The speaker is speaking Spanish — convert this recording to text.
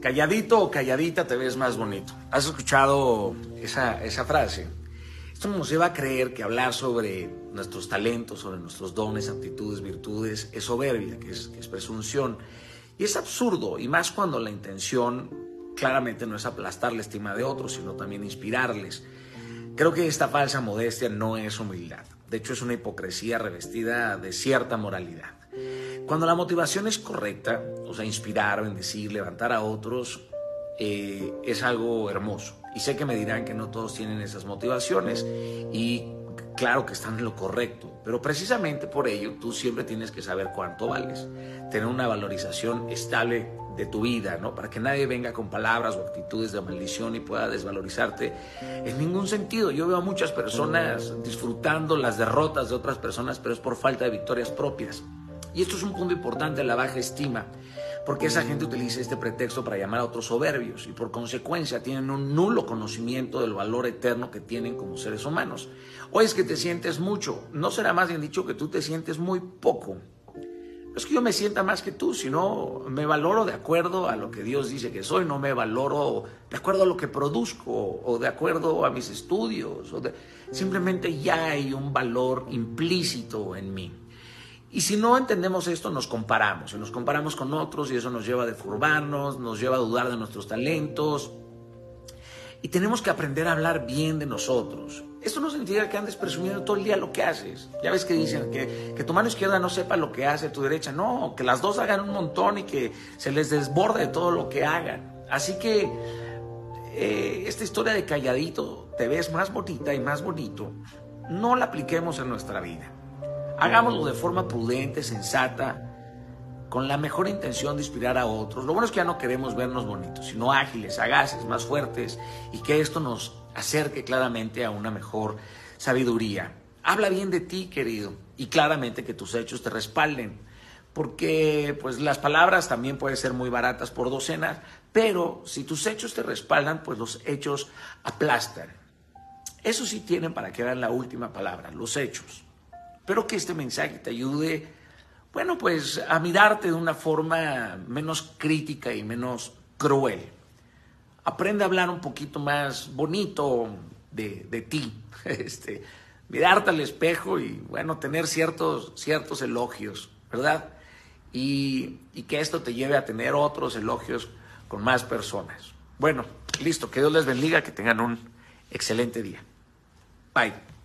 Calladito o calladita te ves más bonito. ¿Has escuchado esa, esa frase? Esto nos lleva a creer que hablar sobre nuestros talentos, sobre nuestros dones, aptitudes, virtudes, es soberbia, que es, que es presunción. Y es absurdo, y más cuando la intención claramente no es aplastar la estima de otros, sino también inspirarles. Creo que esta falsa modestia no es humildad. De hecho, es una hipocresía revestida de cierta moralidad. Cuando la motivación es correcta, o sea, inspirar, bendecir, levantar a otros, eh, es algo hermoso. Y sé que me dirán que no todos tienen esas motivaciones y claro que están en lo correcto, pero precisamente por ello tú siempre tienes que saber cuánto vales, tener una valorización estable de tu vida, ¿no? Para que nadie venga con palabras o actitudes de maldición y pueda desvalorizarte en ningún sentido. Yo veo a muchas personas disfrutando las derrotas de otras personas, pero es por falta de victorias propias. Y esto es un punto importante, la baja estima, porque esa gente utiliza este pretexto para llamar a otros soberbios y por consecuencia tienen un nulo conocimiento del valor eterno que tienen como seres humanos. O es que te sientes mucho, no será más bien dicho que tú te sientes muy poco. No es que yo me sienta más que tú, sino me valoro de acuerdo a lo que Dios dice que soy, no me valoro de acuerdo a lo que produzco o de acuerdo a mis estudios. O Simplemente ya hay un valor implícito en mí. Y si no entendemos esto, nos comparamos, y nos comparamos con otros y eso nos lleva a defurbarnos, nos lleva a dudar de nuestros talentos. Y tenemos que aprender a hablar bien de nosotros. Esto no significa que andes presumiendo todo el día lo que haces. Ya ves que dicen que, que tu mano izquierda no sepa lo que hace tu derecha. No, que las dos hagan un montón y que se les desborde todo lo que hagan. Así que eh, esta historia de calladito te ves más bonita y más bonito. No la apliquemos en nuestra vida. Hagámoslo de forma prudente, sensata, con la mejor intención de inspirar a otros. Lo bueno es que ya no queremos vernos bonitos, sino ágiles, sagaces, más fuertes, y que esto nos acerque claramente a una mejor sabiduría. Habla bien de ti, querido, y claramente que tus hechos te respalden, porque pues las palabras también pueden ser muy baratas por docenas, pero si tus hechos te respaldan, pues los hechos aplastan. Eso sí tienen para que la última palabra, los hechos. Espero que este mensaje te ayude, bueno, pues a mirarte de una forma menos crítica y menos cruel. Aprende a hablar un poquito más bonito de, ti, este, mirarte al espejo y, bueno, tener ciertos, ciertos elogios, ¿verdad? Y, y que esto te lleve a tener otros elogios con más personas. Bueno, listo, que Dios les bendiga, que tengan un excelente día. Bye.